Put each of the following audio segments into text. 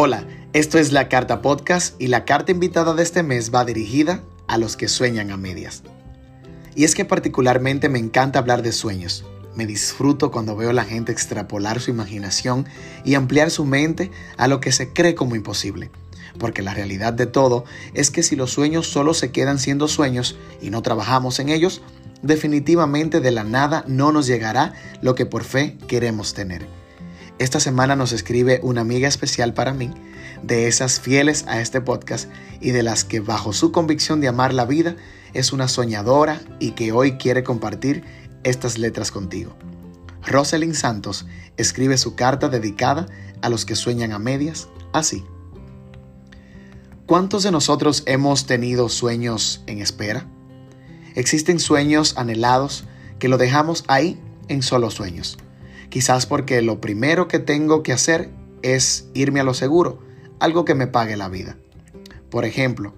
Hola, esto es la Carta Podcast y la carta invitada de este mes va dirigida a los que sueñan a medias. Y es que particularmente me encanta hablar de sueños. Me disfruto cuando veo a la gente extrapolar su imaginación y ampliar su mente a lo que se cree como imposible. Porque la realidad de todo es que si los sueños solo se quedan siendo sueños y no trabajamos en ellos, definitivamente de la nada no nos llegará lo que por fe queremos tener. Esta semana nos escribe una amiga especial para mí, de esas fieles a este podcast y de las que bajo su convicción de amar la vida es una soñadora y que hoy quiere compartir estas letras contigo. Rosalind Santos escribe su carta dedicada a los que sueñan a medias así. ¿Cuántos de nosotros hemos tenido sueños en espera? Existen sueños anhelados que lo dejamos ahí en solo sueños Quizás porque lo primero que tengo que hacer es irme a lo seguro, algo que me pague la vida. Por ejemplo,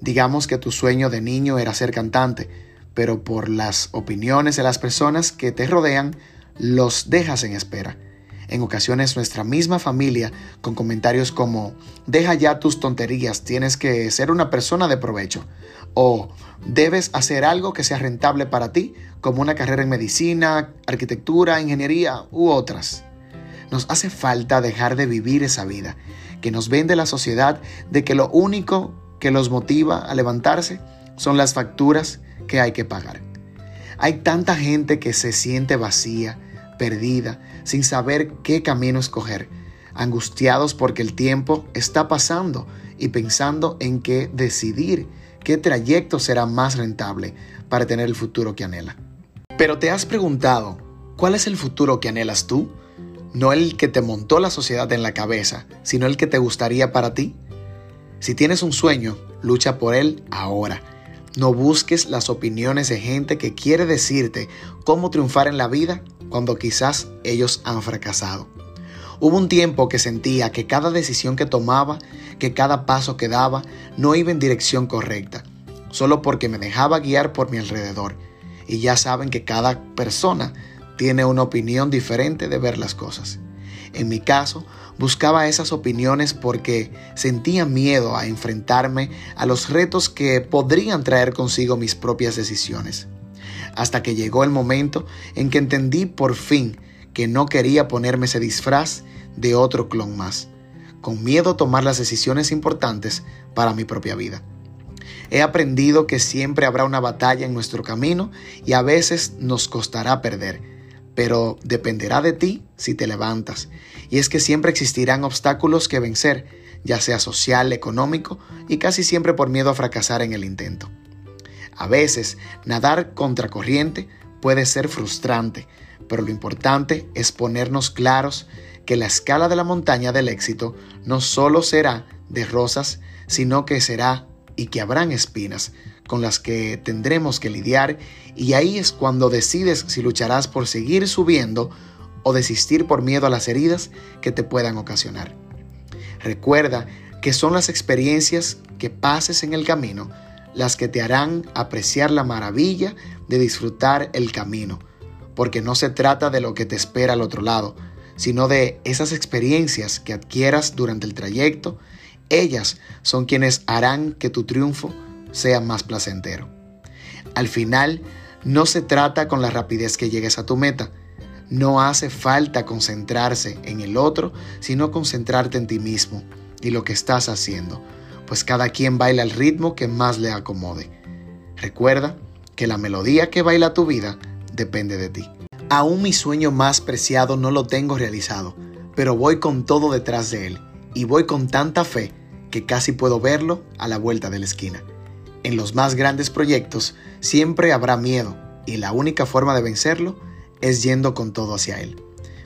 digamos que tu sueño de niño era ser cantante, pero por las opiniones de las personas que te rodean, los dejas en espera. En ocasiones nuestra misma familia con comentarios como, deja ya tus tonterías, tienes que ser una persona de provecho. O debes hacer algo que sea rentable para ti, como una carrera en medicina, arquitectura, ingeniería u otras. Nos hace falta dejar de vivir esa vida que nos vende la sociedad de que lo único que los motiva a levantarse son las facturas que hay que pagar. Hay tanta gente que se siente vacía, perdida, sin saber qué camino escoger, angustiados porque el tiempo está pasando y pensando en qué decidir, qué trayecto será más rentable para tener el futuro que anhela. Pero te has preguntado, ¿cuál es el futuro que anhelas tú? No el que te montó la sociedad en la cabeza, sino el que te gustaría para ti. Si tienes un sueño, lucha por él ahora no busques las opiniones de gente que quiere decirte cómo triunfar en la vida cuando quizás ellos han fracasado. Hubo un tiempo que sentía que cada decisión que tomaba, que cada paso que daba, no iba en dirección correcta, solo porque me dejaba guiar por mi alrededor. Y ya saben que cada persona tiene una opinión diferente de ver las cosas. En mi caso, buscaba esas opiniones porque sentía miedo a enfrentarme a los retos que podrían traer consigo mis propias decisiones. Hasta que llegó el momento en que entendí por fin que no quería ponerme ese disfraz de otro clon más, con miedo a tomar las decisiones importantes para mi propia vida. He aprendido que siempre habrá una batalla en nuestro camino y a veces nos costará perder pero dependerá de ti si te levantas. Y es que siempre existirán obstáculos que vencer, ya sea social, económico y casi siempre por miedo a fracasar en el intento. A veces, nadar contracorriente puede ser frustrante, pero lo importante es ponernos claros que la escala de la montaña del éxito no solo será de rosas, sino que será y que habrán espinas con las que tendremos que lidiar y ahí es cuando decides si lucharás por seguir subiendo o desistir por miedo a las heridas que te puedan ocasionar. Recuerda que son las experiencias que pases en el camino las que te harán apreciar la maravilla de disfrutar el camino, porque no se trata de lo que te espera al otro lado, sino de esas experiencias que adquieras durante el trayecto ellas son quienes harán que tu triunfo sea más placentero. Al final, no se trata con la rapidez que llegues a tu meta. No hace falta concentrarse en el otro, sino concentrarte en ti mismo y lo que estás haciendo, pues cada quien baila el ritmo que más le acomode. Recuerda que la melodía que baila tu vida depende de ti. Aún mi sueño más preciado no lo tengo realizado, pero voy con todo detrás de él y voy con tanta fe que casi puedo verlo a la vuelta de la esquina. En los más grandes proyectos siempre habrá miedo y la única forma de vencerlo es yendo con todo hacia él.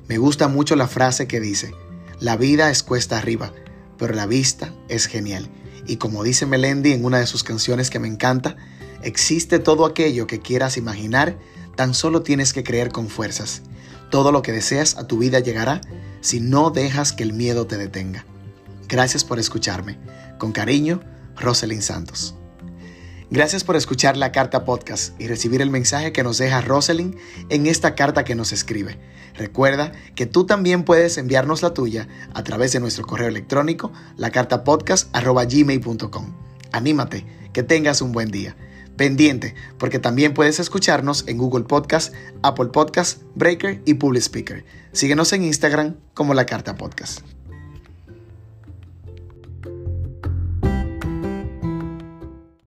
Me gusta mucho la frase que dice, la vida es cuesta arriba, pero la vista es genial. Y como dice Melendi en una de sus canciones que me encanta, existe todo aquello que quieras imaginar, tan solo tienes que creer con fuerzas. Todo lo que deseas a tu vida llegará si no dejas que el miedo te detenga. Gracias por escucharme. Con cariño, Rosalind Santos. Gracias por escuchar la carta podcast y recibir el mensaje que nos deja Rosalind en esta carta que nos escribe. Recuerda que tú también puedes enviarnos la tuya a través de nuestro correo electrónico, lacartapodcast.gmail.com. Anímate, que tengas un buen día. Pendiente, porque también puedes escucharnos en Google Podcast, Apple Podcast, Breaker y Public Speaker. Síguenos en Instagram como La Carta Podcast.